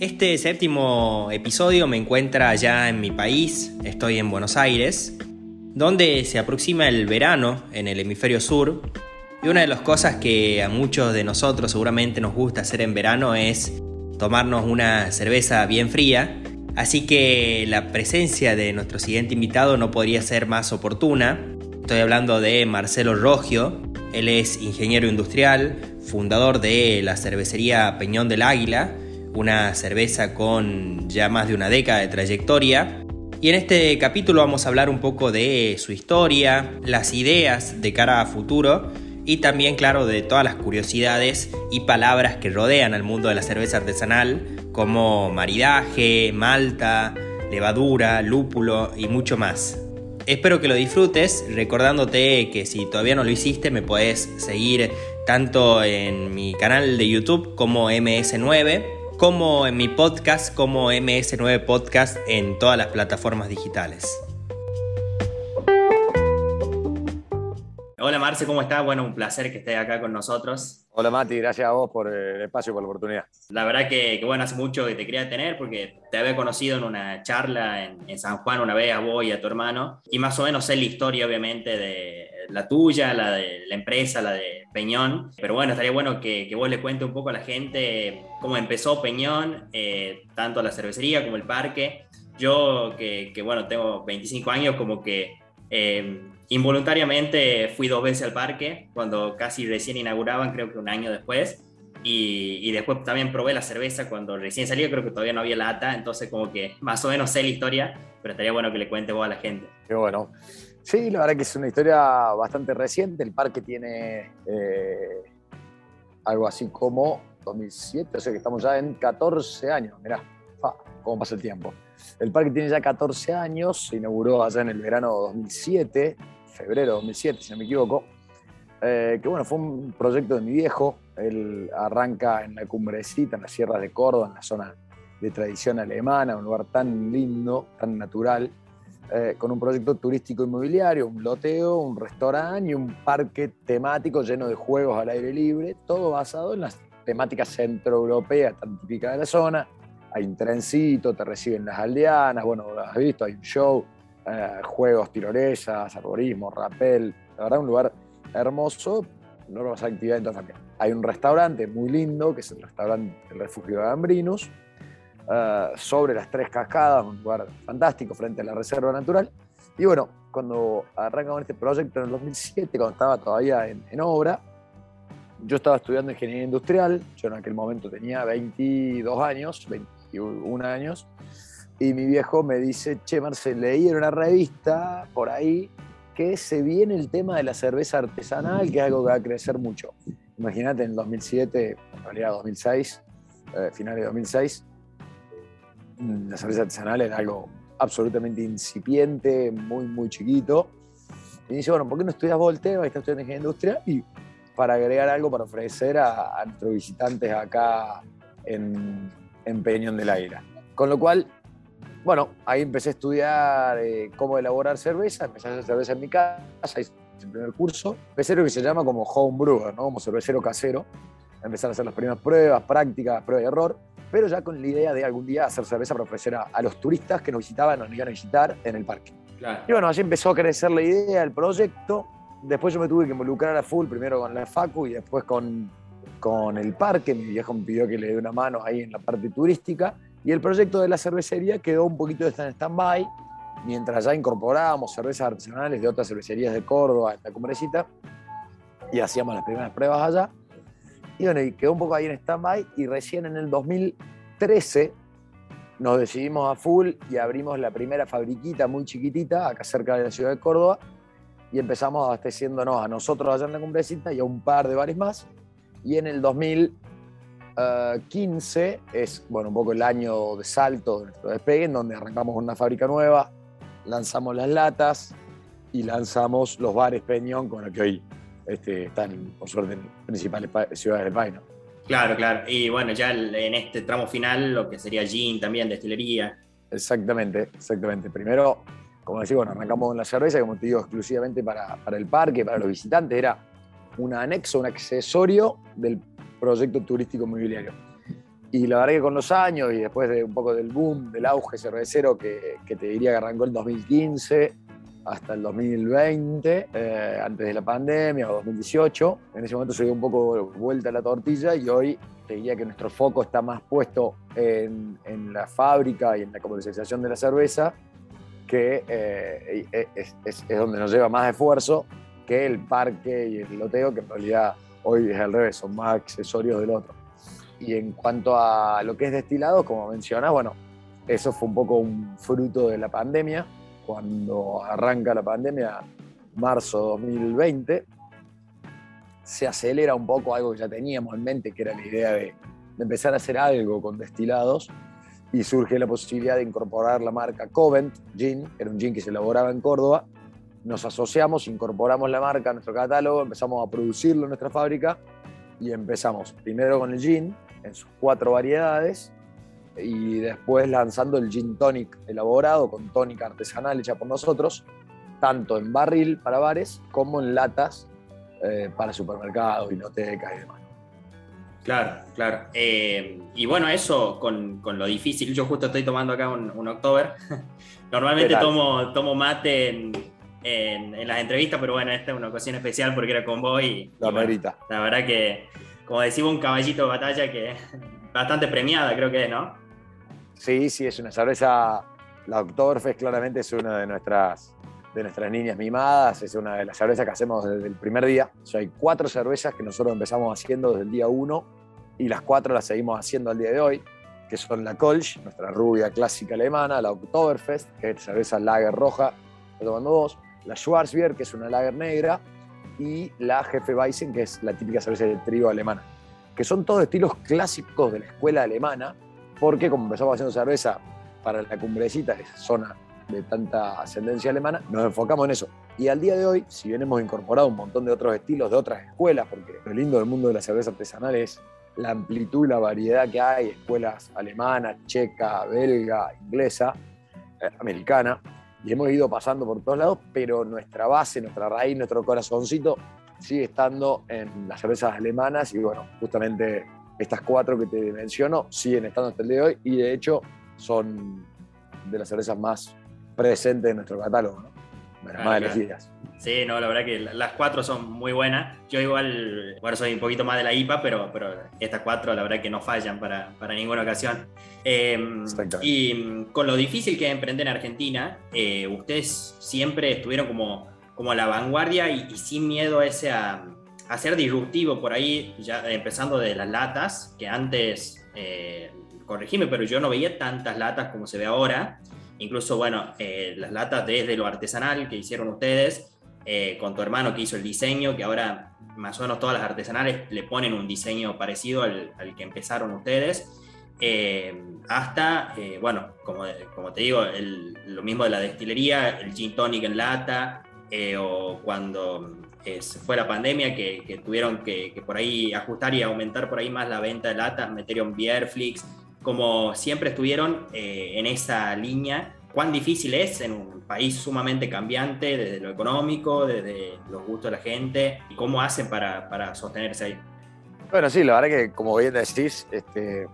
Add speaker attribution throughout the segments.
Speaker 1: Este séptimo episodio me encuentra ya en mi país, estoy en Buenos Aires, donde se aproxima el verano en el hemisferio sur. Y una de las cosas que a muchos de nosotros seguramente nos gusta hacer en verano es tomarnos una cerveza bien fría. Así que la presencia de nuestro siguiente invitado no podría ser más oportuna. Estoy hablando de Marcelo Rogio. Él es ingeniero industrial, fundador de la cervecería Peñón del Águila, una cerveza con ya más de una década de trayectoria. Y en este capítulo vamos a hablar un poco de su historia, las ideas de cara a futuro y también, claro, de todas las curiosidades y palabras que rodean al mundo de la cerveza artesanal, como maridaje, malta, levadura, lúpulo y mucho más. Espero que lo disfrutes, recordándote que si todavía no lo hiciste me puedes seguir tanto en mi canal de YouTube como MS9, como en mi podcast como MS9 Podcast en todas las plataformas digitales. Hola Marce, ¿cómo estás? Bueno, un placer que estés acá con nosotros.
Speaker 2: Hola Mati, gracias a vos por el espacio, por la oportunidad.
Speaker 1: La verdad que, bueno, hace mucho que te quería tener porque te había conocido en una charla en, San Juan una vez a vos y a tu hermano y más o menos sé la historia obviamente de la tuya, la de la empresa, la de Peñón. Pero bueno, estaría bueno que, vos le cuentes un poco a la gente cómo empezó Peñón, eh, tanto la cervecería como el parque. Yo que, bueno, tengo 25 años como que... Eh, Involuntariamente fui dos veces al parque, cuando casi recién inauguraban, creo que un año después. Y, después también probé la cerveza cuando recién salió, creo que todavía no había lata, entonces como que más o menos sé la historia, pero estaría bueno que le cuente vos a la gente.
Speaker 2: Qué bueno. Sí, la verdad que es una historia bastante reciente. El parque tiene eh, algo así como 2007, o sea que estamos ya en 14 años. Mirá, cómo pasa el tiempo. El parque tiene ya 14 años, se inauguró allá en el verano 2007 febrero de 2007, si no me equivoco, eh, que bueno, fue un proyecto de mi viejo, él arranca en la cumbrecita, en las sierras de Córdoba, en la zona de tradición alemana, un lugar tan lindo, tan natural, eh, con un proyecto turístico inmobiliario, un loteo, un restaurante y un parque temático lleno de juegos al aire libre, todo basado en las temáticas centroeuropeas tan típicas de la zona. Hay un trencito, te reciben las aldeanas, bueno, has visto, hay un show, eh, juegos, tirolesas, arborismo, rappel. La verdad, un lugar hermoso, nuevas actividades también. Hay un restaurante muy lindo, que es el restaurante El Refugio de Gambrinus, eh, sobre las tres cascadas, un lugar fantástico frente a la Reserva Natural. Y bueno, cuando arrancamos este proyecto en el 2007, cuando estaba todavía en, en obra, yo estaba estudiando ingeniería industrial, yo en aquel momento tenía 22 años, 21 años, y mi viejo me dice, che, Marcel, leí en una revista por ahí que se viene el tema de la cerveza artesanal, que es algo que va a crecer mucho. Imagínate en 2007, en realidad 2006, eh, finales de 2006, mm, la cerveza artesanal era algo absolutamente incipiente, muy, muy chiquito. Y dice, bueno, ¿por qué no estudias Volteo? Ahí está estudiando ingeniería industrial. Y para agregar algo para ofrecer a, nuestros visitantes acá en, en Peñón del Aire. Con lo cual, bueno, ahí empecé a estudiar eh, cómo elaborar cerveza, empecé a hacer cerveza en mi casa, hice el primer curso. Empecé lo que se llama como home brewer, ¿no? como cervecero casero. Empezar a hacer las primeras pruebas, prácticas, prueba y error, pero ya con la idea de algún día hacer cerveza para ofrecer a, los turistas que nos visitaban, nos iban a visitar en el parque. Y bueno, así empezó a crecer la idea, el proyecto. Después yo me tuve que involucrar a full, primero con la FACU y después con, con el parque. Mi viejo me pidió que le dé una mano ahí en la parte turística. Y el proyecto de la cervecería quedó un poquito en stand-by, mientras ya incorporábamos cervezas artesanales de otras cervecerías de Córdoba, en la Cumbrecita, y hacíamos las primeras pruebas allá. Y bueno, y quedó un poco ahí en stand-by, y recién en el 2013 nos decidimos a full y abrimos la primera fabriquita muy chiquitita, acá cerca de la ciudad de Córdoba, y empezamos abasteciéndonos a nosotros allá en la Cumbrecita y a un par de bares más. Y en el 2000 15 es bueno, un poco el año de salto de nuestro despegue, en donde arrancamos una fábrica nueva, lanzamos las latas y lanzamos los bares Peñón, con los que hoy este, están, por suerte, en principales ciudades del país.
Speaker 1: Claro, claro. Y bueno, ya en este tramo final, lo que sería gin también, destilería.
Speaker 2: Exactamente, exactamente. Primero, como decía, bueno, arrancamos con la cerveza, como te digo, exclusivamente para, para el parque, para los visitantes. Era un anexo, un accesorio del proyecto turístico inmobiliario. Y la verdad que con los años y después de un poco del boom, del auge cervecero que, que te diría que arrancó en 2015 hasta el 2020, eh, antes de la pandemia o 2018, en ese momento se dio un poco vuelta a la tortilla y hoy te diría que nuestro foco está más puesto en, en la fábrica y en la comercialización de la cerveza, que eh, es, es, es donde nos lleva más esfuerzo que el parque y el loteo, que en realidad hoy es al revés, son más accesorios del otro. Y en cuanto a lo que es destilado, como mencionas, bueno, eso fue un poco un fruto de la pandemia. Cuando arranca la pandemia, marzo 2020, se acelera un poco algo que ya teníamos en mente, que era la idea de, de empezar a hacer algo con destilados y surge la posibilidad de incorporar la marca Covent Gin, que era un gin que se elaboraba en Córdoba. Nos asociamos, incorporamos la marca a nuestro catálogo, empezamos a producirlo en nuestra fábrica y empezamos primero con el gin, en sus cuatro variedades y después lanzando el gin tonic elaborado con tónica artesanal hecha por nosotros, tanto en barril para bares como en latas eh, para supermercados, bibliotecas y demás.
Speaker 1: Claro, claro. Eh, y bueno, eso con, con, lo difícil. Yo justo estoy tomando acá un, un October. Normalmente tomo, tomo mate en, en, en, las entrevistas, pero bueno, esta es una ocasión especial porque era con vos y,
Speaker 2: la,
Speaker 1: y bueno, la verdad que como decimos, un caballito de batalla que bastante premiada, creo que es, ¿no?
Speaker 2: Sí, sí, es una cerveza. La Oktoberfest claramente es una de nuestras, de nuestras niñas mimadas, es una de las cervezas que hacemos desde el primer día. O sea, hay cuatro cervezas que nosotros empezamos haciendo desde el día uno y las cuatro las seguimos haciendo al día de hoy, que son la Kolsch, nuestra rubia clásica alemana, la Oktoberfest, que es cerveza lager roja, estoy tomando dos, la Schwarzbier, que es una lager negra, y la Jefe Weizen, que es la típica cerveza de trigo alemana, que son todos estilos clásicos de la escuela alemana, porque como empezamos haciendo cerveza para la cumbrecita, esa zona de tanta ascendencia alemana, nos enfocamos en eso. Y al día de hoy, si bien hemos incorporado un montón de otros estilos de otras escuelas, porque lo lindo del mundo de la cerveza artesanal es la amplitud y la variedad que hay, escuelas alemana, checa, belga, inglesa, eh, americana, y hemos ido pasando por todos lados, pero nuestra base, nuestra raíz, nuestro corazoncito sigue estando en las cervezas alemanas y bueno, justamente estas cuatro que te menciono siguen estando hasta el día de hoy y de hecho son de las cervezas más presentes en nuestro catálogo, ¿no? de las ah, más elegidas.
Speaker 1: Sí, no, la verdad que las cuatro son muy buenas. Yo igual, bueno, soy un poquito más de la IPA, pero, pero estas cuatro la verdad que no fallan para, para ninguna ocasión. Eh, y con lo difícil que es emprender en Argentina, eh, ustedes siempre estuvieron como, como a la vanguardia y, y sin miedo a, ese a, a, ser disruptivo por ahí, ya empezando de las latas, que antes, eh, corregime, pero yo no veía tantas latas como se ve ahora. Incluso, bueno, eh, las latas desde lo artesanal que hicieron ustedes, eh, con tu hermano que hizo el diseño, que ahora más o menos todas las artesanales le ponen un diseño parecido al, al que empezaron ustedes, eh, hasta, eh, bueno, como, como, te digo, el, lo mismo de la destilería, el gin tonic en lata, eh, o cuando fue la pandemia que, que tuvieron que, que, por ahí ajustar y aumentar por ahí más la venta de latas, metieron Beerflix, como siempre estuvieron en esa línea cuán difícil es en un país sumamente cambiante desde lo económico, desde los gustos de la gente, y cómo hacen para, para sostenerse ahí.
Speaker 2: Bueno, sí, la verdad que como bien decís, este,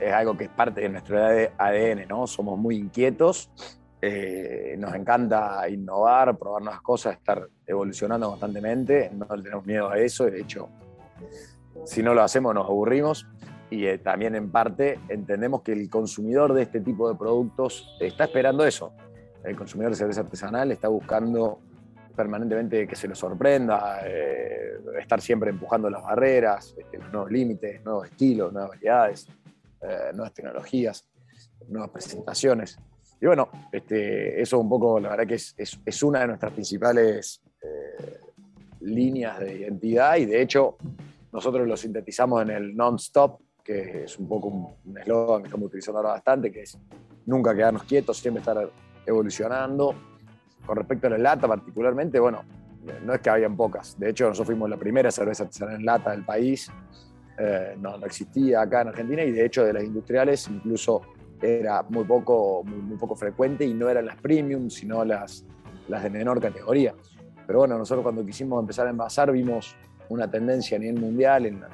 Speaker 2: es algo que es parte de nuestro ADN, ¿no? Somos muy inquietos, eh, nos encanta innovar, probar nuevas cosas, estar evolucionando constantemente, no tenemos miedo a eso, de hecho, si no lo hacemos nos aburrimos y eh, también en parte entendemos que el consumidor de este tipo de productos está esperando eso. El consumidor de cerveza artesanal está buscando permanentemente que se lo sorprenda, eh, estar siempre empujando las barreras, este, los nuevos límites, nuevos estilos, nuevas variedades, eh, nuevas tecnologías, nuevas presentaciones. Y bueno, este, eso un poco, la verdad que es, es, una de nuestras principales líneas de identidad y de hecho nosotros lo sintetizamos en el non-stop, que es un poco un eslogan que estamos utilizando ahora bastante, que es nunca quedarnos quietos, siempre estar evolucionando. Con respecto a la lata particularmente, bueno, no es que habían pocas. De hecho, nosotros fuimos la primera cerveza artesanal en lata del país. Eh, no, existía acá en Argentina y de hecho de las industriales incluso era muy poco, muy, poco frecuente y no eran las premium, sino las, las de menor categoría. Pero bueno, nosotros cuando quisimos empezar a envasar vimos una tendencia a nivel mundial en,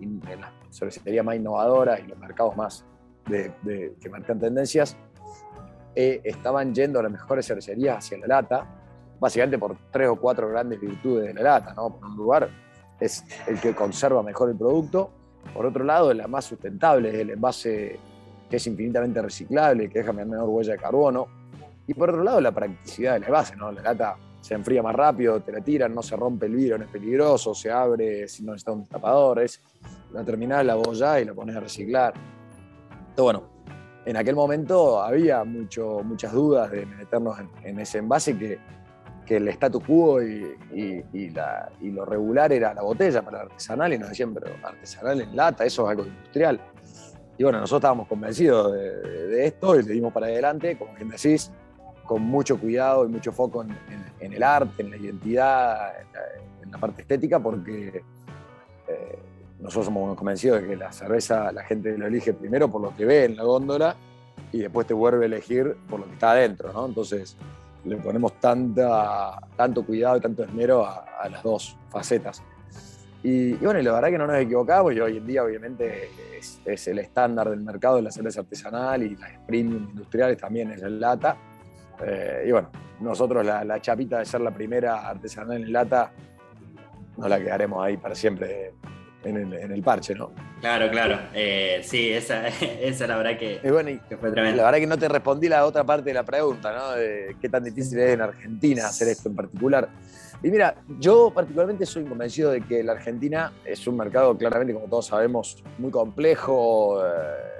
Speaker 2: en, las cervecerías más innovadoras y los mercados más que marcan tendencias, eh, estaban yendo a las mejores cervecerías hacia la lata, básicamente por tres o cuatro grandes virtudes de la lata. ¿no? Por un lugar es el que conserva mejor el producto, por otro lado, la más sustentable es el envase que es infinitamente reciclable, que deja menor huella de carbono, y por otro lado, la practicidad del envase. ¿no? La lata se enfría más rápido, te la tiran, no se rompe el vidrio, no es peligroso, se abre si no necesita un tapador, es la terminal, la boya y la pones a reciclar. Entonces, bueno, en aquel momento había mucho, muchas dudas de meternos en, ese envase que, que, el status quo y, y, la, y, lo regular era la botella para artesanal y nos decían, pero artesanal en lata, eso es algo industrial. Y bueno, nosotros estábamos convencidos de, de esto y le dimos para adelante, como bien decís, con mucho cuidado y mucho foco en, el arte, en la identidad, en la, parte estética, porque eh, nosotros somos convencidos de que la cerveza la gente lo elige primero por lo que ve en la góndola y después te vuelve a elegir por lo que está adentro, ¿no? Entonces le ponemos tanta, tanto cuidado y tanto esmero a, las dos facetas. Y, bueno, la verdad que no nos equivocamos y hoy en día obviamente es, es el estándar del mercado de la cerveza artesanal y las premium industriales también es la lata eh, y bueno, nosotros la, chapita de ser la primera artesanal en lata, no la quedaremos ahí para siempre en el, parche, ¿no?
Speaker 1: Claro, claro. Eh, sí, esa, esa la verdad que,
Speaker 2: fue tremenda. La verdad que no te respondí la otra parte de la pregunta, ¿no? De qué tan difícil es en Argentina hacer esto en particular. Y mira, yo particularmente soy convencido de que la Argentina es un mercado claramente, como todos sabemos, muy complejo, eh,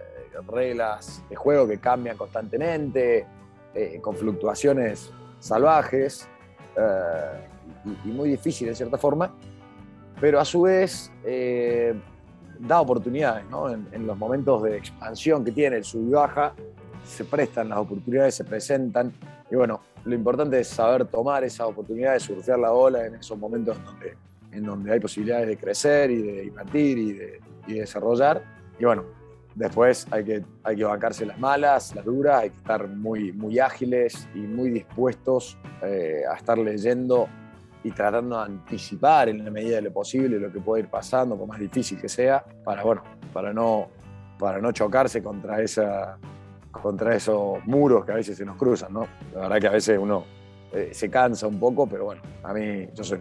Speaker 2: reglas de juego que cambian constantemente, eh, con fluctuaciones salvajes eh, y, muy difícil en cierta forma, pero a su vez eh, da oportunidades, ¿no? en, los momentos de expansión que tiene el sub y baja, se prestan las oportunidades, se presentan, y bueno, lo importante es saber tomar esas oportunidades, surfear la ola en esos momentos en donde, en donde hay posibilidades de crecer y de invertir y de, y de desarrollar, y bueno, Después hay que, hay que bancarse las malas, las duras, hay que estar muy, muy ágiles y muy dispuestos eh, a estar leyendo y tratando de anticipar en la medida de lo posible lo que puede ir pasando, por más difícil que sea, para, bueno, para, no, para no chocarse contra, esa, contra esos muros que a veces se nos cruzan. ¿no? La verdad que a veces uno eh, se cansa un poco, pero bueno, a mí yo soy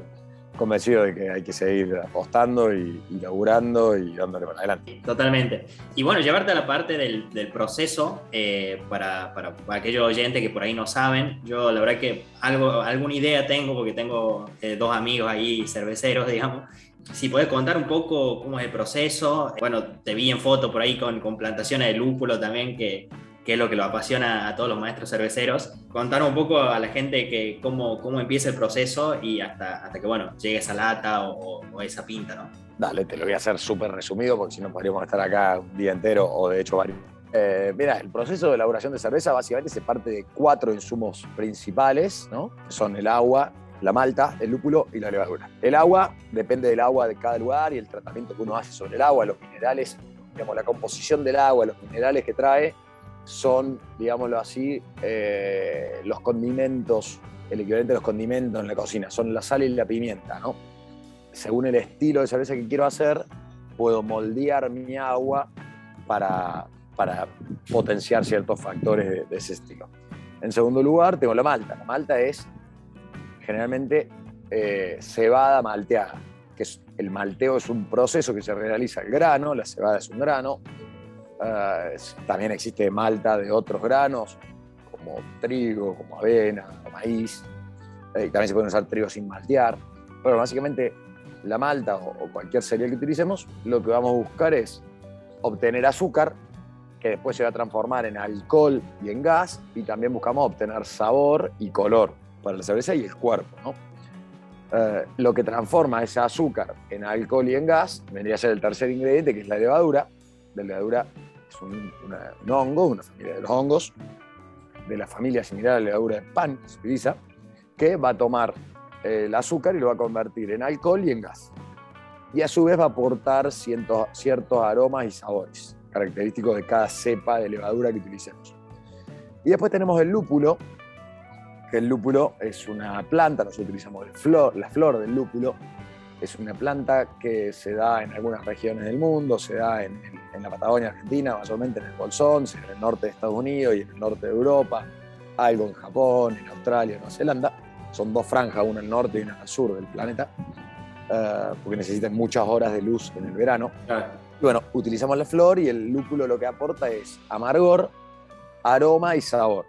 Speaker 2: convencido de que hay que seguir apostando y, laburando y dándole para adelante.
Speaker 1: Totalmente. Y bueno, llevarte a la parte del, proceso, eh, para, para, aquellos oyentes que por ahí no saben, yo la verdad que algo, alguna idea tengo, porque tengo eh, dos amigos ahí cerveceros, digamos. Si puedes contar un poco cómo es el proceso. Bueno, te vi en foto por ahí con, con plantaciones de lúpulo también, que, que es lo que lo apasiona a todos los maestros cerveceros. Contar un poco a la gente que cómo, cómo empieza el proceso y hasta, hasta que bueno, llegue esa lata o, esa pinta, ¿no?
Speaker 2: Dale, te lo voy a hacer súper resumido porque si no podríamos estar acá un día entero o de hecho varios. Eh, mira, el proceso de elaboración de cerveza básicamente se parte de cuatro insumos principales, ¿no? Que son el agua, la malta, el lúpulo y la levadura. El agua depende del agua de cada lugar y el tratamiento que uno hace sobre el agua, los minerales, digamos, la composición del agua, los minerales que trae, son, digámoslo así, eh, los condimentos, el equivalente a los condimentos en la cocina, son la sal y la pimienta, ¿no? Según el estilo de cerveza que quiero hacer, puedo moldear mi agua para, para potenciar ciertos factores de, ese estilo. En segundo lugar, tengo la malta. La malta es generalmente eh, cebada malteada, que es, el malteo es un proceso que se realiza el grano, la cebada es un grano, eh, también existe malta de otros granos, como trigo, como avena, maíz. Eh, también se pueden usar trigo sin maltear. Pero básicamente la malta o, cualquier cereal que utilicemos, lo que vamos a buscar es obtener azúcar, que después se va a transformar en alcohol y en gas, y también buscamos obtener sabor y color para la cerveza y el cuerpo. ¿no? Eh, lo que transforma ese azúcar en alcohol y en gas vendría a ser el tercer ingrediente, que es la levadura. La levadura es un, hongo, una familia de los hongos, de la familia similar a la levadura de pan, utiliza, que va a tomar eh, el azúcar y lo va a convertir en alcohol y en gas. Y a su vez va a aportar ciertos, ciertos aromas y sabores característicos de cada cepa de levadura que utilicemos. Y después tenemos el lúpulo, que el lúpulo es una planta, nosotros utilizamos el flor, la flor del lúpulo, es una planta que se da en algunas regiones del mundo, se da en, la Patagonia Argentina, mayormente en el Bolsón, en el norte de Estados Unidos y en el norte de Europa, algo en Japón, en Australia, en Nueva Zelanda. Son dos franjas, una al norte y una al sur del planeta, eh, porque necesitan muchas horas de luz en el verano. Y bueno, utilizamos la flor y el lúpulo lo que aporta es amargor, aroma y sabor.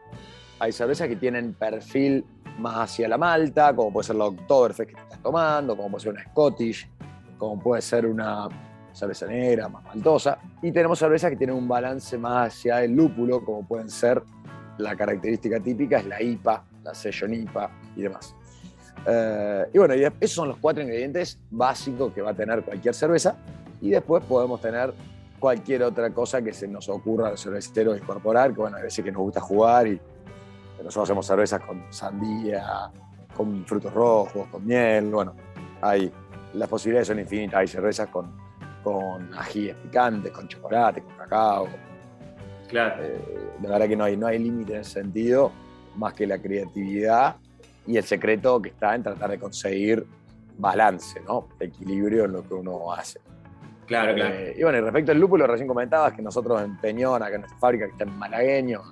Speaker 2: Hay cervezas que tienen perfil más hacia la malta, como puede ser la Oktoberfest que estás tomando, como puede ser una Scottish, como puede ser una cerveza negra más maltosa. Y tenemos cervezas que tienen un balance más hacia el lúpulo, como pueden ser la característica típica es la IPA, la Session IPA y demás. Eh, y bueno, esos son los cuatro ingredientes básicos que va a tener cualquier cerveza. Y después podemos tener cualquier otra cosa que se nos ocurra al cervecero incorporar, que bueno, a veces que nos gusta jugar y nosotros hacemos cervezas con sandía, con frutos rojos, con miel, bueno, hay, las posibilidades son infinitas, hay cervezas con, con ajíes picantes, con chocolate, con cacao. Claro. Eh, la verdad que no hay, no hay límite en ese sentido, más que la creatividad y el secreto que está en tratar de conseguir balance, ¿no? equilibrio en lo que uno hace.
Speaker 1: Claro, claro.
Speaker 2: Eh, y bueno, y respecto al lúpulo, recién comentabas que nosotros en Peñón, acá en nuestra fábrica que está en Malagueño,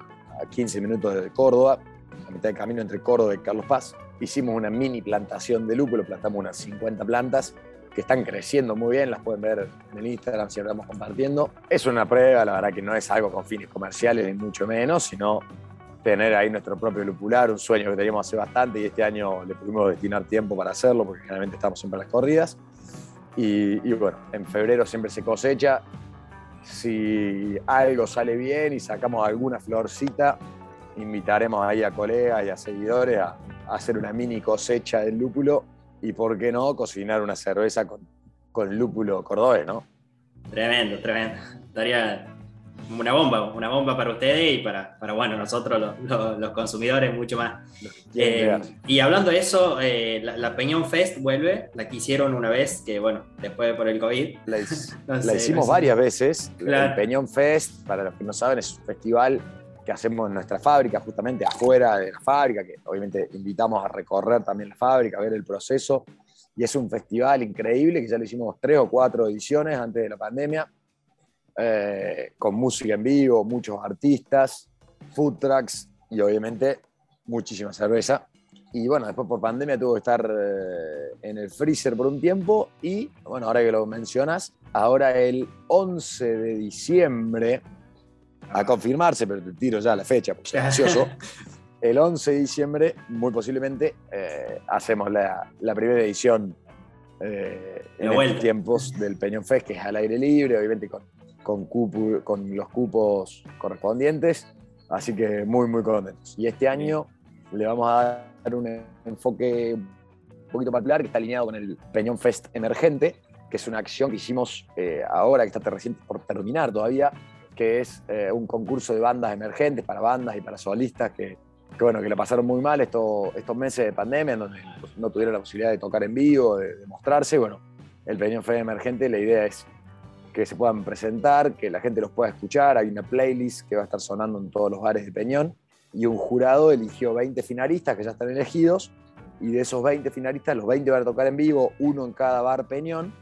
Speaker 2: a 15 minutos de Córdoba, a mitad de camino entre Córdoba y Carlos Paz. Hicimos una mini plantación de lúpulo, plantamos unas 50 plantas que están creciendo muy bien, las pueden ver en el Instagram si estamos compartiendo. Es una prueba, la verdad que no es algo con fines comerciales, ni mucho menos, sino tener ahí nuestro propio lupular, un sueño que teníamos hace bastante y este año le pudimos destinar tiempo para hacerlo, porque generalmente estamos siempre a las corridas. Y bueno, en febrero siempre se cosecha, si algo sale bien y sacamos alguna florcita, invitaremos ahí a colegas y a seguidores a, hacer una mini cosecha del lúpulo y, ¿por qué no?, cocinar una cerveza con, con lúpulo cordobés, ¿no?
Speaker 1: Tremendo, tremendo. Estaría una bomba, una bomba para ustedes y para, para bueno, nosotros los, consumidores mucho más. Eh, y hablando de eso, eh, la, Peñón Fest vuelve, la que hicieron una vez, que bueno, después por el COVID.
Speaker 2: La, hicimos varias veces. El Peñón Fest, para los que no saben, es un festival que hacemos en nuestra fábrica, justamente afuera de la fábrica, que obviamente invitamos a recorrer también la fábrica, a ver el proceso. Y es un festival increíble que ya lo hicimos tres o cuatro ediciones antes de la pandemia eh, con música en vivo, muchos artistas, food trucks y obviamente muchísima cerveza. Y bueno, después por pandemia tuvo que estar eh, en el freezer por un tiempo y bueno, ahora que lo mencionas, ahora el 11 de diciembre, a confirmarse, pero te tiro ya la fecha, porque soy ansioso. el 11 de diciembre, muy posiblemente, eh, hacemos la, la, primera edición en estos tiempos del Peñón Fest, que es al aire libre, obviamente con con, con los cupos correspondientes, así que muy, muy contentos. Y este año le vamos a dar un enfoque un poquito particular que está alineado con el Peñón Fest Emergente, que es una acción que hicimos eh, ahora, que está recién por terminar todavía, que es eh, un concurso de bandas emergentes para bandas y para solistas que, que bueno, que la pasaron muy mal estos, estos meses de pandemia, en donde no tuvieron la posibilidad de tocar en vivo, de, de mostrarse. Bueno, el Peñón Fest Emergente, la idea es que se puedan presentar, que la gente los pueda escuchar. Hay una playlist que va a estar sonando en todos los bares de Peñón. Y un jurado eligió 20 finalistas que ya están elegidos. Y de esos 20 finalistas, los 20 van a tocar en vivo, uno en cada bar Peñón.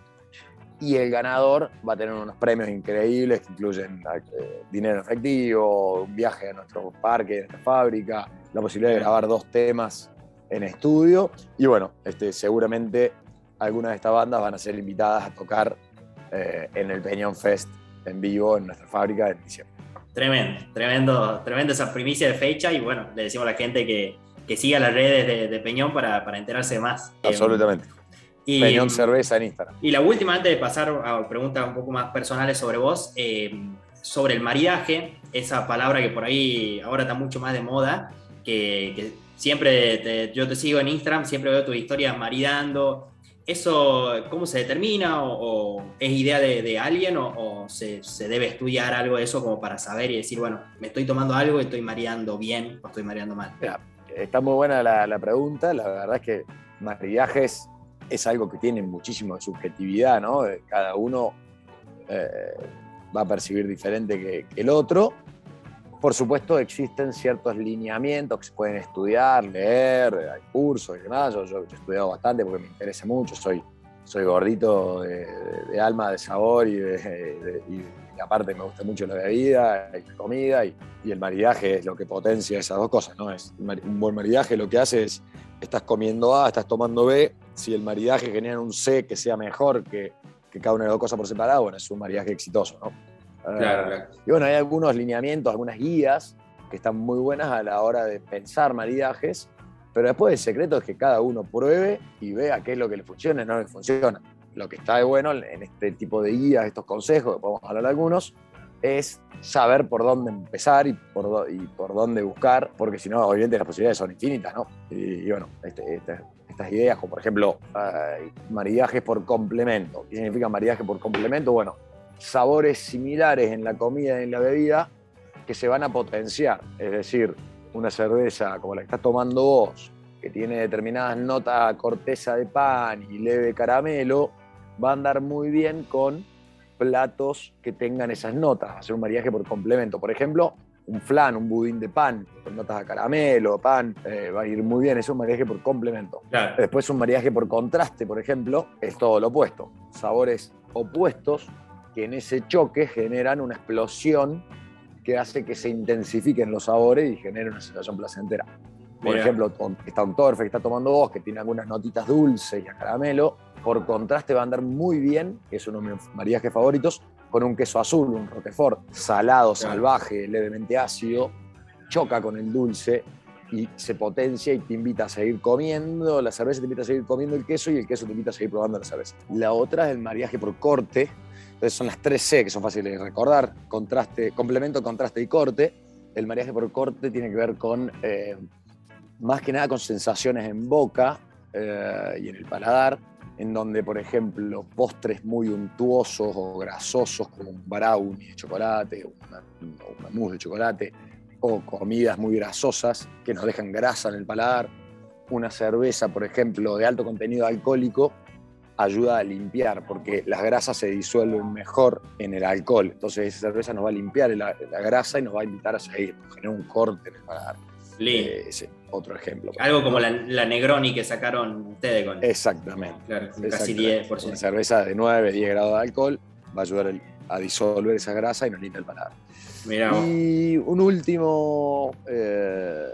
Speaker 2: Y el ganador va a tener unos premios increíbles que incluyen eh, dinero efectivo, un viaje a nuestro parque, a nuestra fábrica, la posibilidad de grabar dos temas en estudio. Y bueno, este, seguramente algunas de estas bandas van a ser invitadas a tocar eh, en el Peñón Fest en vivo en nuestra fábrica de diciembre.
Speaker 1: Tremendo, tremendo, tremendo esa primicia de fecha y bueno, le decimos a la gente que, que siga las redes de, Peñón para, para, enterarse más.
Speaker 2: Absolutamente. Y, Peñón Cerveza en Instagram.
Speaker 1: Y la última, antes de pasar a preguntas un poco más personales sobre vos, eh, sobre el maridaje, esa palabra que por ahí ahora está mucho más de moda, que, siempre yo te sigo en Instagram, siempre veo tus historias maridando, ¿Eso cómo se determina? ¿O, es idea de, alguien? ¿O, se, debe estudiar algo de eso como para saber y decir, bueno, me estoy tomando algo y estoy mareando bien o estoy mareando mal?
Speaker 2: está muy buena la, pregunta. La verdad es que maridajes es algo que tiene muchísimo de subjetividad, ¿no? Cada uno eh, va a percibir diferente que el otro. Por supuesto, existen ciertos lineamientos que se pueden estudiar, leer, hay cursos y demás. Yo, he estudiado bastante porque me interesa mucho, soy soy gordito de, alma, de sabor y, aparte me gusta mucho la bebida y la comida y, el maridaje es lo que potencia esas dos cosas, ¿no? Es, un buen maridaje lo que hace es, estás comiendo A, estás tomando B, si el maridaje genera un C que sea mejor que, que cada una de las dos cosas por separado, bueno, es un maridaje exitoso, ¿no?
Speaker 1: Claro, claro.
Speaker 2: Y bueno, hay algunos lineamientos, algunas guías que están muy buenas a la hora de pensar maridajes, pero después el secreto es que cada uno pruebe y vea qué es lo que le funciona y no le funciona. Lo que está de bueno en este tipo de guías, estos consejos, que podemos hablar de algunos, es saber por dónde empezar y por, y por dónde buscar, porque si no, obviamente las posibilidades son infinitas, ¿no? Y, bueno, este, este, estas ideas, como por ejemplo, maridajes por complemento. ¿Qué significa maridaje por complemento? Bueno, sabores similares en la comida y en la bebida que se van a potenciar. Es decir, una cerveza como la que estás tomando vos, que tiene determinadas notas corteza de pan y leve caramelo, va a andar muy bien con platos que tengan esas notas, hacer un maridaje por complemento. Por ejemplo, un flan, un budín de pan, con notas de caramelo, pan, eh, va a ir muy bien, es un maridaje por complemento. Después un maridaje por contraste, por ejemplo, es todo lo opuesto. Sabores opuestos que en ese choque generan una explosión que hace que se intensifiquen los sabores y genere una sensación placentera. Por ejemplo, está un torfe que está tomando vos, que tiene algunas notitas dulces y a caramelo. Por contraste va a andar muy bien, que es uno de mis maridajes favoritos, con un queso azul, un roquefort, salado, salvaje, levemente ácido, choca con el dulce y se potencia y te invita a seguir comiendo, la cerveza te invita a seguir comiendo el queso y el queso te invita a seguir probando la cerveza. La otra es el maridaje por corte, entonces son las tres C que son fáciles de recordar, contraste, complemento, contraste y corte. El mariaje por corte tiene que ver con, eh, más que nada con sensaciones en boca eh, y en el paladar, en donde, por ejemplo, postres muy untuosos o grasosos como un brownie de chocolate o una, mousse de chocolate, o comidas muy grasosas que nos dejan grasa en el paladar, una cerveza, por ejemplo, de alto contenido alcohólico, ayuda a limpiar, porque las grasas se disuelven mejor en el alcohol. Entonces esa cerveza nos va a limpiar la, grasa y nos va a invitar a seguir, generar un corte en el paladar.
Speaker 1: Eh,
Speaker 2: otro ejemplo.
Speaker 1: Algo como la, Negroni que sacaron ustedes con.
Speaker 2: Exactamente.
Speaker 1: Claro, casi 10%.
Speaker 2: Una cerveza de 9, 10 grados de alcohol va a ayudar a disolver esa grasa y nos limpia el paladar. y un último, eh,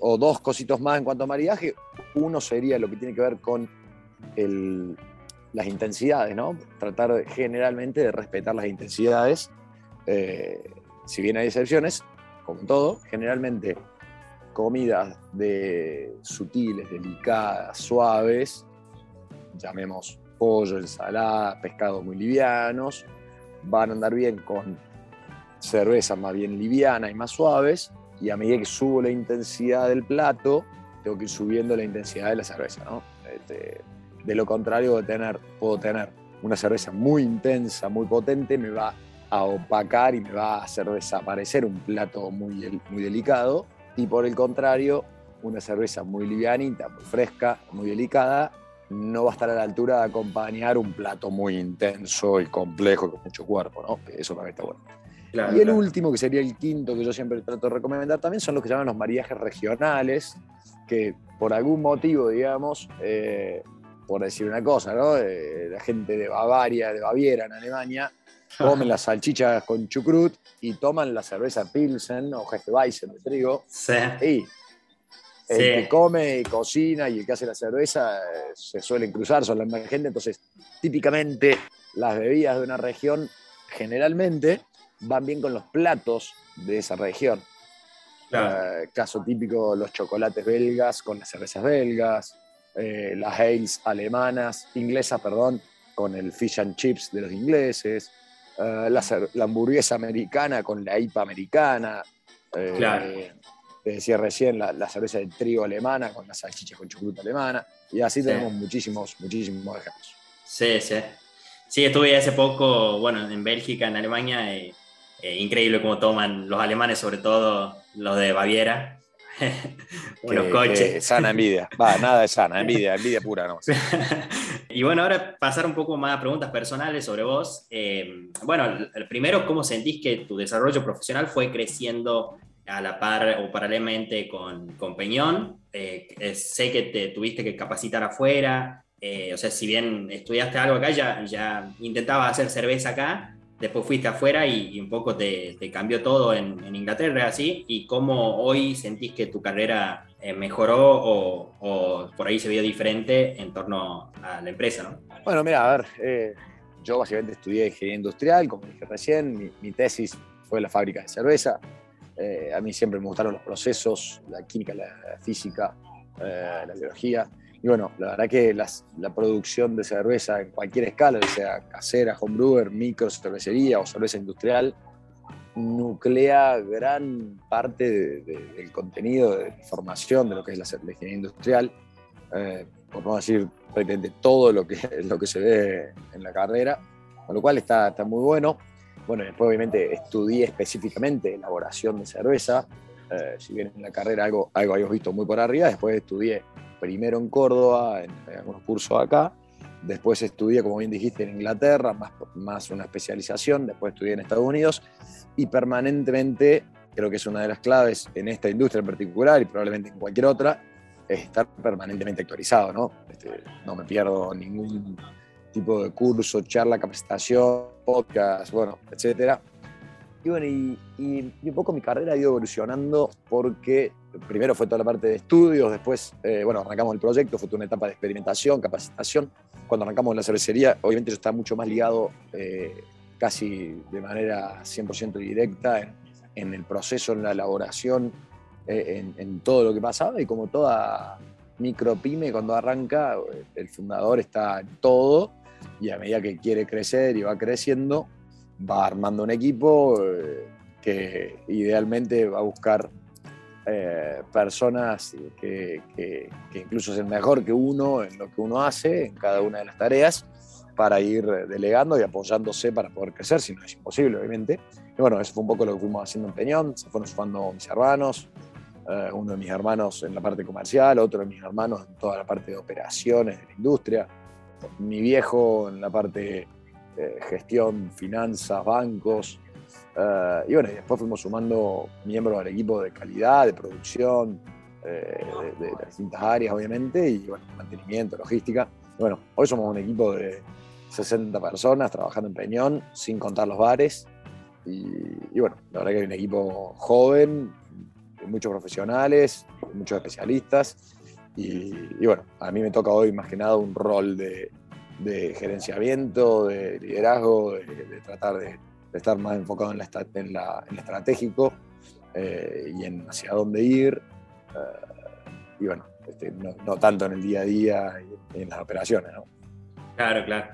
Speaker 2: o dos cositos más en cuanto a maridaje. Uno sería lo que tiene que ver con las intensidades, ¿no? Tratar generalmente de respetar las intensidades. Eh, si bien hay excepciones, como todo, generalmente comidas de sutiles, delicadas, suaves, llamemos pollo, ensalada, pescados muy livianos, van a andar bien con cervezas más bien livianas y más suaves, y a medida que subo la intensidad del plato, tengo que ir subiendo la intensidad de la cerveza, ¿no? Este, de lo contrario, tener, puedo tener una cerveza muy intensa, muy potente, me va a opacar y me va a hacer desaparecer un plato muy, muy delicado. Y por el contrario, una cerveza muy livianita, muy fresca, muy delicada, no va a estar a la altura de acompañar un plato muy intenso y complejo con mucho cuerpo, ¿no? Eso también está bueno. y el último, que sería el quinto que yo siempre trato de recomendar también, son los que llaman los mariajes regionales, que por algún motivo, digamos, eh, por decir una cosa, ¿no? Eh, la gente de Bavaria, de Baviera, en Alemania, comen las salchichas con chucrut y toman la cerveza Pilsen o Hefeweizen de trigo.
Speaker 1: Sí.
Speaker 2: Y el que come y cocina y el que hace la cerveza eh, se suelen cruzar, son la misma gente. Entonces, típicamente las bebidas de una región generalmente van bien con los platos de esa región. Eh, caso típico, los chocolates belgas con las cervezas belgas, eh, las ales alemanas, inglesas, perdón, con el fish and chips de los ingleses, eh, la, hamburguesa americana con la IPA americana.
Speaker 1: Eh, claro.
Speaker 2: Te decía recién la, cerveza de trigo alemana con la salchicha con chocolate alemana. Y así tenemos muchísimos, muchísimos ejemplos.
Speaker 1: Sí, sí. Sí, estuve hace poco, bueno, en Bélgica, en Alemania, increíble cómo toman los alemanes, sobre todo los de Baviera,
Speaker 2: Unos coches. sana envidia. Va, nada de sana, envidia, envidia pura, ¿no?
Speaker 1: y bueno, ahora pasar un poco más a preguntas personales sobre vos. Eh, bueno, el primero, ¿cómo sentís que tu desarrollo profesional fue creciendo a la par o paralelamente con, con Peñón? Eh, sé que te tuviste que capacitar afuera. eh, o sea, si bien estudiaste algo acá, ya, ya intentabas hacer cerveza acá, después fuiste afuera y, un poco te, cambió todo en, Inglaterra, así, y cómo hoy sentís que tu carrera eh, mejoró o, por ahí se vio diferente en torno a la empresa, ¿no?
Speaker 2: Bueno, mira, a ver, eh, yo básicamente estudié ingeniería industrial, como dije recién, mi, tesis fue la fábrica de cerveza. Eh, a mí siempre me gustaron los procesos, la química, la física, la biología. Y bueno, la verdad que la producción de cerveza en cualquier escala, sea casera, homebrewer, micro cervecería o cerveza industrial, nuclea gran parte del contenido de formación de lo que es la, ingeniería industrial, eh, por no decir prácticamente todo lo que, lo que se ve en la carrera, con lo cual está, está muy bueno. Bueno, después obviamente estudié específicamente elaboración de cerveza, eh, si bien en la carrera algo, algo habíamos visto muy por arriba, después estudié primero en Córdoba, en, algunos cursos acá, después estudié, como bien dijiste, en Inglaterra, más, más una especialización, después estudié en Estados Unidos y permanentemente, creo que es una de las claves en esta industria en particular y probablemente en cualquier otra, es estar permanentemente actualizado, ¿no? Este, no me pierdo ningún tipo de curso, charla, capacitación, podcast, bueno, etcétera. Y bueno, y, un poco mi carrera ha ido evolucionando porque primero fue toda la parte de estudios, después, eh, bueno, arrancamos el proyecto, fue toda una etapa de experimentación, capacitación. Cuando arrancamos la cervecería, obviamente yo estaba mucho más ligado eh, casi de manera 100% directa en, el proceso, en la elaboración, eh, en, todo lo que pasaba y como toda micropyme cuando arranca, el fundador está en todo y a medida que quiere crecer y va creciendo, va armando un equipo que idealmente va a buscar eh, personas que, incluso sean mejor que uno en lo que uno hace, en cada una de las tareas, para ir delegando y apoyándose para poder crecer, si no es imposible, obviamente. Y bueno, eso fue un poco lo que fuimos haciendo en Peñón, se fueron sumando mis hermanos, eh, uno de mis hermanos en la parte comercial, otro de mis hermanos en toda la parte de operaciones de la industria, mi viejo en la parte eh, gestión, finanzas, bancos. Eh, y bueno, y después fuimos sumando miembros al equipo de calidad, de producción, eh, de, de, distintas áreas, obviamente, y bueno, mantenimiento, logística. bueno, hoy somos un equipo de 60 personas trabajando en Peñón, sin contar los bares. Y, bueno, la verdad que hay un equipo joven, muchos profesionales, muchos especialistas. Y, y, bueno, a mí me toca hoy más que nada un rol de, de gerenciamiento, de liderazgo, de, tratar de, estar más enfocado en, la, en, la, en estratégico eh, y en hacia dónde ir. Eh, y bueno, este, no, tanto en el día a día y en las operaciones. ¿no?
Speaker 1: Claro, claro.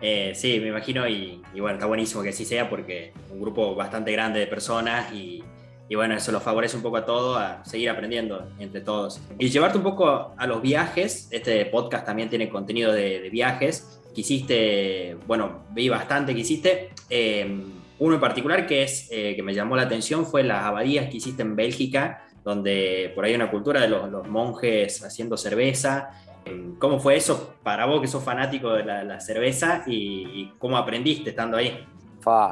Speaker 1: Eh, sí, me imagino y, y, bueno, está buenísimo que así sea porque un grupo bastante grande de personas y, y bueno, eso lo favorece un poco a todo, a seguir aprendiendo entre todos. Y llevarte un poco a los viajes, este podcast también tiene contenido de, viajes, que hiciste, bueno, vi bastante que hiciste. Eh, uno en particular que, es, eh, que me llamó la atención fue las abadías que hiciste en Bélgica, donde por ahí hay una cultura de los, monjes haciendo cerveza. Eh, ¿Cómo fue eso para vos que sos fanático de la, cerveza y, cómo aprendiste estando ahí?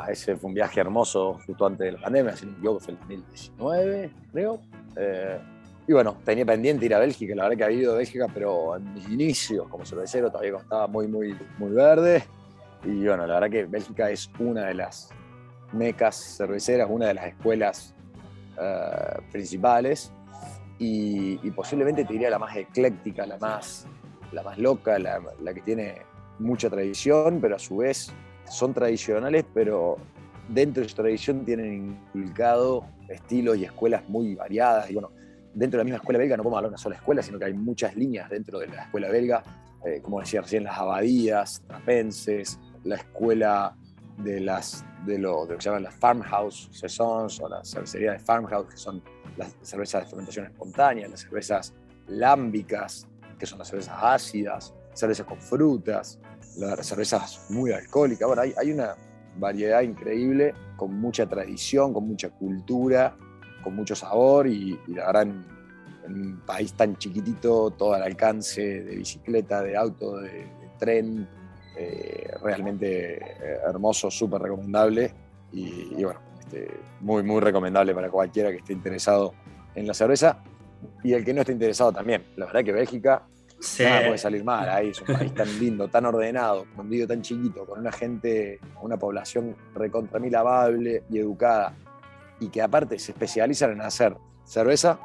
Speaker 2: ese fue un viaje hermoso justo antes de la pandemia, no me fue el 2019, creo. Y bueno, tenía pendiente ir a Bélgica, la verdad que había ido a Bélgica, pero en mis inicios como cervecero todavía estaba muy, muy, muy verde. Y bueno, la verdad que Bélgica es una de las mecas cerveceras, una de las escuelas eh, principales y, posiblemente te diría la más ecléctica, la más, la más loca, la, la que tiene mucha tradición, pero a su vez son tradicionales, pero dentro de su tradición tienen inculcado estilos y escuelas muy variadas. Y bueno, dentro de la misma escuela belga no podemos hablar de una sola escuela, sino que hay muchas líneas dentro de la escuela belga, eh, como decía recién, las abadías, trapenses, la escuela de, las, de, lo, de que se llaman las farmhouse saisons o la cervecería de farmhouse, que son las cervezas de fermentación espontánea, las cervezas lámbicas, que son las cervezas ácidas, cervezas con frutas, las cervezas muy alcohólicas. Bueno, hay, una variedad increíble, con mucha tradición, con mucha cultura, con mucho sabor y, la verdad en, un país tan chiquitito, todo al alcance de bicicleta, de auto, de, tren, eh, realmente eh, hermoso, súper recomendable. Y, bueno, este, muy, muy recomendable para cualquiera que esté interesado en la cerveza y el que no esté interesado también. La verdad que Bélgica Nada puede salir mal ahí, es un país tan lindo, tan ordenado, con un tan chiquito, con una gente, una población recontra mil amable y educada, y que aparte se especializan en hacer cerveza,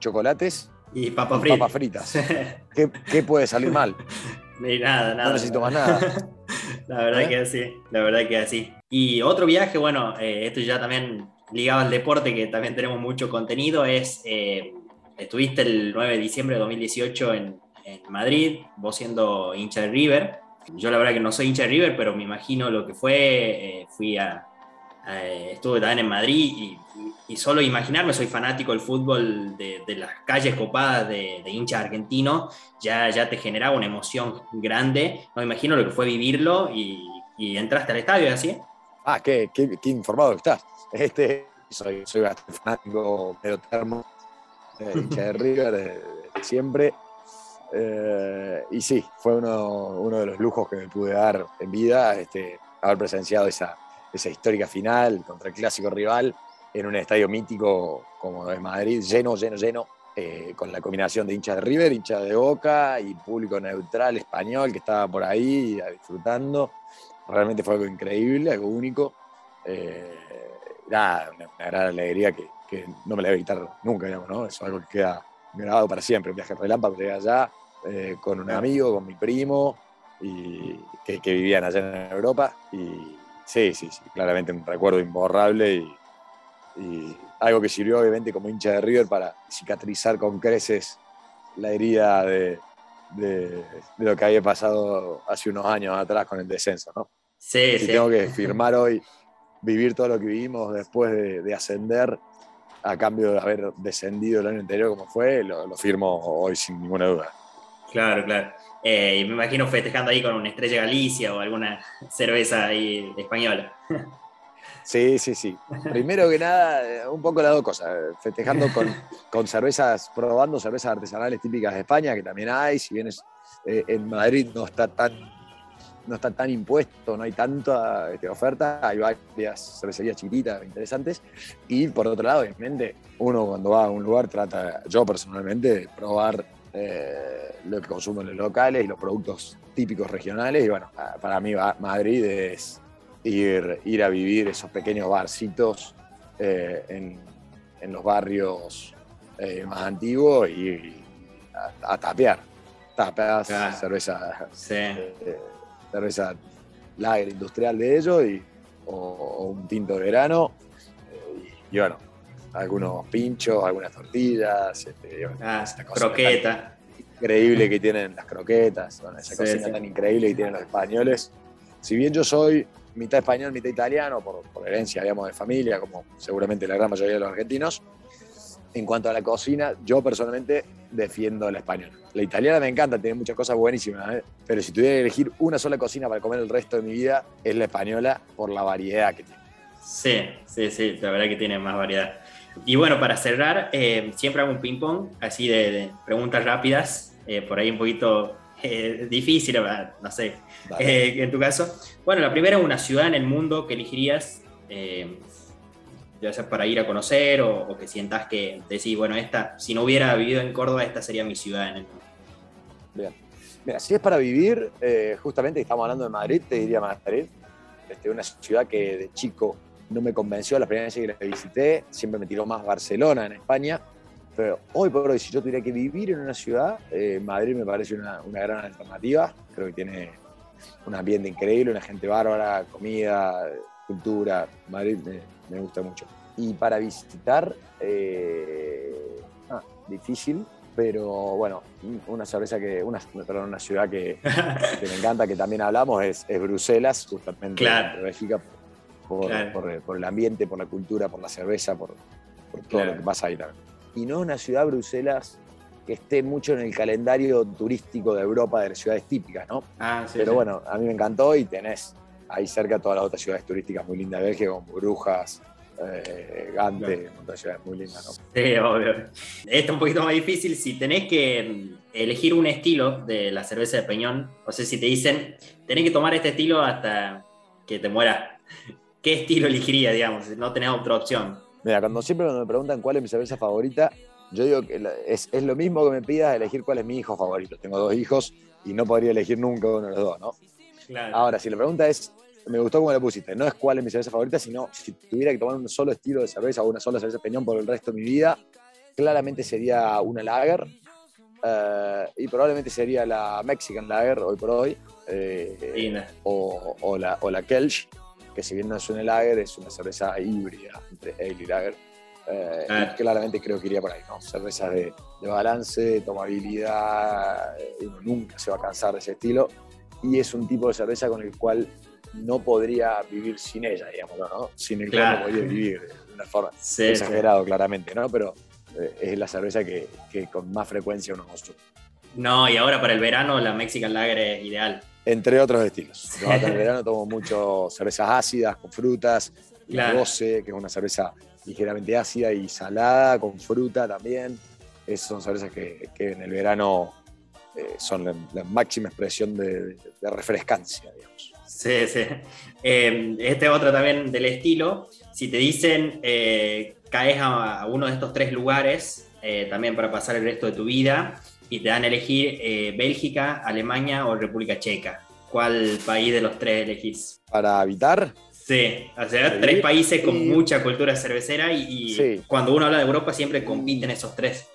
Speaker 2: chocolates
Speaker 1: y papas fritas.
Speaker 2: fritas. ¿Qué, puede salir mal?
Speaker 1: Ni nada, nada.
Speaker 2: No necesito más nada.
Speaker 1: la verdad ¿Eh? que sí, la verdad que así. Y otro viaje, bueno, eh, esto ya también ligado al deporte, que también tenemos mucho contenido, es, eh, estuviste el 9 de diciembre de 2018 en, en Madrid, vos siendo hincha de River. Yo la verdad que no soy hincha de River, pero me imagino lo que fue, fui a, estuve también en Madrid y, solo imaginarme, soy fanático del fútbol, de, las calles copadas de, de hincha argentino, ya, ya te generaba una emoción grande. No me imagino lo que fue vivirlo y, entraste al estadio, ¿así?
Speaker 2: Ah, qué, qué, qué informado estás. Este, soy, soy bastante fanático, pero termo, eh, hincha de River siempre. Eh, y sí, fue uno, uno, de los lujos que me pude dar en vida, este, haber presenciado esa, esa histórica final contra el clásico rival en un estadio mítico como es Madrid, lleno, lleno, lleno, eh, con la combinación de hinchas de River, hinchas de Boca y público neutral español que estaba por ahí disfrutando. Realmente fue algo increíble, algo único. Eh, una, gran alegría que, no me la voy a evitar nunca, digamos, ¿no? Es algo que queda grabado para siempre. Un viaje relámpago, llegué allá eh, con un amigo, con mi primo, y que, que vivían allá en Europa. Y, Sí, sí, sí, claramente un recuerdo imborrable y, algo que sirvió obviamente como hincha de River para cicatrizar con creces la herida de, lo que había pasado hace unos años atrás con el descenso, ¿no?
Speaker 1: Sí,
Speaker 2: si tengo que firmar hoy, vivir todo lo que vivimos después de, ascender a cambio de haber descendido el año anterior como fue, lo, lo firmo hoy sin ninguna duda.
Speaker 1: Claro, claro. Eh, y me imagino festejando ahí con una estrella Galicia o alguna cerveza ahí española.
Speaker 2: Sí, sí, sí. Primero que nada, un poco las dos cosas. Festejando con, con cervezas, probando cervezas artesanales típicas de España, que también hay, si bien es, eh, en Madrid no está tan no está tan impuesto, no hay tanta este, oferta, hay varias cervecerías chiquitas, interesantes, y por otro lado, obviamente, uno cuando va a un lugar trata, yo personalmente, de probar eh, lo que consumen los locales y los productos típicos regionales. Y bueno, para mí Madrid es ir, ir a vivir esos pequeños barcitos eh, en, los barrios eh, más antiguos y, a, tapear. Tapas, cerveza, cerveza lager industrial de ellos y, o, un tinto de verano. y bueno, algunos pinchos, algunas tortillas, este,
Speaker 1: ah, croqueta.
Speaker 2: Increíble que tienen las croquetas, esa cocina tan increíble que tienen los españoles. Si bien yo soy mitad español, mitad italiano, por, herencia, digamos, de familia, como seguramente la gran mayoría de los argentinos, en cuanto a la cocina, yo personalmente defiendo el español. La italiana me encanta, tiene muchas cosas buenísimas, ¿eh? pero si tuviera que elegir una sola cocina para comer el resto de mi vida, es la española por la variedad que tiene.
Speaker 1: Sí, sí, sí, la verdad que tiene más variedad. Y bueno, para cerrar, eh, siempre hago un ping-pong, así de, preguntas rápidas, eh, por ahí un poquito eh, difícil, no sé, en tu caso. Bueno, la primera es una ciudad en el mundo que elegirías, ya sea para ir a conocer o, que sientas que decís, bueno, esta, si no hubiera vivido en Córdoba, esta sería mi ciudad en el mundo.
Speaker 2: Bien. Mira, si es para vivir, justamente estamos hablando de Madrid, te diría Madrid, este, una ciudad que de chico no me convenció la primera vez que la visité, siempre me tiró más Barcelona en España, pero hoy por hoy, si yo tuviera que vivir en una ciudad, eh, Madrid me parece una, gran alternativa, creo que tiene un ambiente increíble, una gente bárbara, comida, cultura, Madrid me, gusta mucho. Y para visitar, eh, ah, difícil, pero bueno, una cerveza que, una, perdón, una ciudad que, me encanta, que también hablamos, es, Bruselas, justamente
Speaker 1: claro.
Speaker 2: Bélgica, por, el ambiente, por la cultura, por la cerveza, por, todo lo que pasa ahí también. Y no una ciudad, Bruselas, que esté mucho en el calendario turístico de Europa de las ciudades típicas, ¿no?
Speaker 1: Ah, sí,
Speaker 2: Pero bueno, a mí me encantó y tenés ahí cerca todas las otras ciudades turísticas muy lindas de Bélgica, como Brujas, eh, Gante, claro. ciudades muy lindas, ¿no?
Speaker 1: Sí, obvio. Esto un poquito más difícil. Si tenés que mm, elegir un estilo de la cerveza de Peñón, o sea, si te dicen, tenés que tomar este estilo hasta que te mueras, ¿qué estilo elegiría, digamos, no tenés otra opción?
Speaker 2: Mira, cuando siempre me preguntan cuál es mi cerveza favorita, yo digo que es, es, lo mismo que me pidas elegir cuál es mi hijo favorito. Tengo dos hijos y no podría elegir nunca uno de los dos, ¿no? Ahora, si la pregunta es, me gustó cómo la pusiste, no es cuál es mi cerveza favorita, sino si tuviera que tomar un solo estilo de cerveza o una sola cerveza peñón por el resto de mi vida, claramente sería una lager. Eh, y probablemente sería la Mexican Lager hoy por hoy, eh, o, o, la, o la Kelch, que si bien no es una lager, es una cerveza híbrida entre ale y lager. Eh, ah. claramente creo que iría por ahí, ¿no? Cervezas de, de balance, tomabilidad, uno nunca se va a cansar de ese estilo. Y es un tipo de cerveza con el cual no podría vivir sin ella, digamos, ¿no? Sin el cual no podría vivir de una forma exagerado, claramente, ¿no? Pero eh, es la cerveza que, que, con más frecuencia uno consume.
Speaker 1: No, y ahora para el verano la Mexican Lager es ideal.
Speaker 2: Entre otros estilos. para el verano tomo mucho cervezas ácidas con frutas, la 12, que es una cerveza ligeramente ácida y salada, con fruta también. Esas son cervezas que, que en el verano eh, son la, máxima expresión de, de refrescancia, digamos.
Speaker 1: Sí, sí. Eh, este otro también del estilo, si te dicen eh, caes a, uno de estos tres lugares eh, también para pasar el resto de tu vida y te dan a elegir Bélgica, Alemania o República Checa, ¿cuál país de los tres elegís?
Speaker 2: ¿Para habitar?
Speaker 1: Sí, o sea, tres países con mucha cultura cervecera y, cuando uno habla de Europa siempre compiten esos tres.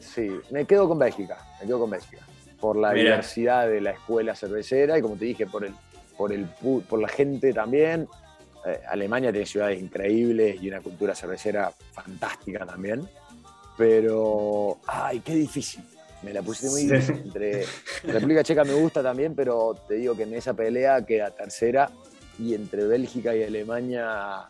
Speaker 2: Sí, me quedo con Bélgica, me quedo con Bélgica, por la diversidad de la escuela cervecera y como te dije, por el por, el, por la gente también. Eh, Alemania tiene ciudades increíbles y una cultura cervecera fantástica también. Pero, ay, qué difícil. Me la puse muy difícil. Entre República Checa me gusta también, pero te digo que en esa pelea queda tercera y entre Bélgica y Alemania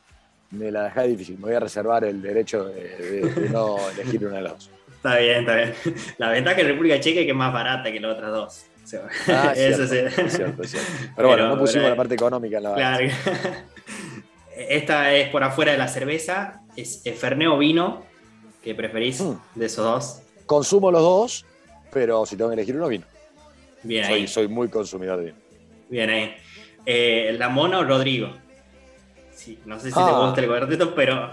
Speaker 2: me la dejé difícil. Me voy a reservar el derecho de, no elegir una de las dos.
Speaker 1: Está bien, está bien. La ventaja es que República Checa es que es más barata que las otras dos. Ah, Eso
Speaker 2: sí. Es cierto, es cierto. Pero, bueno, no pusimos la parte económica en la Claro.
Speaker 1: Esta es por afuera de la cerveza. Es Ferneo vino. ¿Qué preferís mm. de esos dos?
Speaker 2: Consumo los dos, pero si tengo que elegir uno, vino. Bien soy, ahí. Soy muy consumidor de vino.
Speaker 1: Bien ahí. Eh, ¿La Mona o Rodrigo? Sí, no sé si te ah. gusta el cuarteto, pero.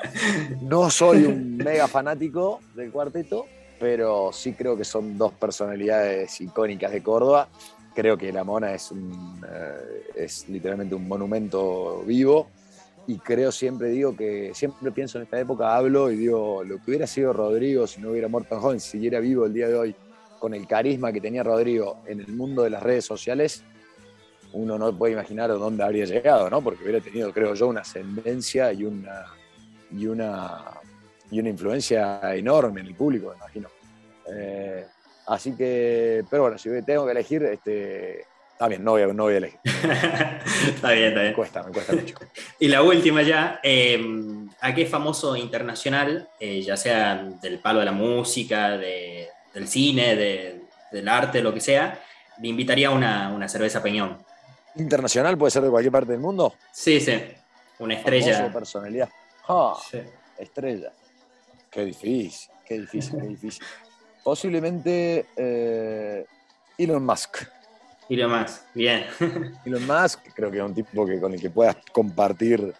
Speaker 2: no soy un mega fanático del cuarteto, pero sí creo que son dos personalidades icónicas de Córdoba. Creo que la Mona es, eh, es literalmente un monumento vivo y creo siempre, digo que siempre pienso en esta época, hablo y digo, lo que hubiera sido Rodrigo si no hubiera muerto en joven, si siguiera vivo el día de hoy, con el carisma que tenía Rodrigo en el mundo de las redes sociales, uno no puede imaginar dónde habría llegado, ¿no? Porque hubiera tenido, creo yo, una ascendencia y una, y una y una influencia enorme en el público, me imagino. Eh, así que, pero bueno, si tengo que elegir, este, está bien, no voy a, no voy a elegir.
Speaker 1: está bien, está bien.
Speaker 2: Me cuesta, me cuesta mucho.
Speaker 1: y la última ya, em, ¿a qué famoso internacional, eh, ya sea del palo de la música, de, del cine, de, del arte, lo que sea, le invitaría a una, una cerveza peñón?
Speaker 2: ¿Internacional puede ser de cualquier parte del mundo?
Speaker 1: Sí, sí. Una estrella.
Speaker 2: Famoso, personalidad. Ah, Estrella. Qué difícil, qué difícil, qué difícil. Posiblemente eh, Elon Musk.
Speaker 1: Elon Musk, bien.
Speaker 2: Elon Musk, creo que es un tipo que, con el que puedas compartir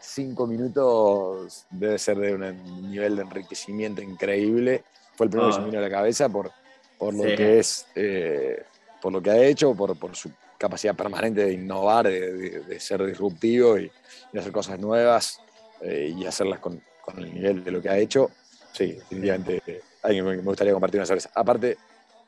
Speaker 2: cinco minutos, debe ser de un nivel de enriquecimiento increíble. Fue el primero que se me vino a la cabeza por, por lo que es, eh, por lo que ha hecho, por, por su capacidad permanente de innovar, de, ser disruptivo y, de hacer cosas nuevas eh, y hacerlas con, con el nivel de lo que ha hecho, sí, definitivamente alguien me gustaría compartir una cerveza. Aparte,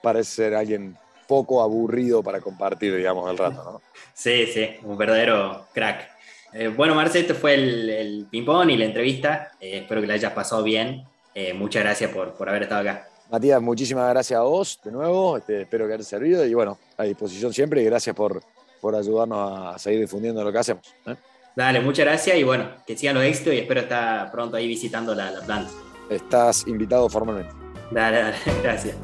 Speaker 2: parece ser alguien poco aburrido para compartir, digamos, el rato, ¿no?
Speaker 1: Sí, sí, un verdadero crack. Eh, bueno, Marce, este fue el, ping-pong y la entrevista. Eh, espero que la hayas pasado bien. Eh, muchas gracias por, por haber estado acá.
Speaker 2: Matías, muchísimas gracias a vos de nuevo. Este, espero que haya servido y bueno, a disposición siempre y gracias por, por ayudarnos a seguir difundiendo lo que hacemos.
Speaker 1: Dale, muchas gracias y bueno, que sigan los éxitos y espero estar pronto ahí visitando la, la planta.
Speaker 2: Estás invitado formalmente.
Speaker 1: Dale, dale, gracias.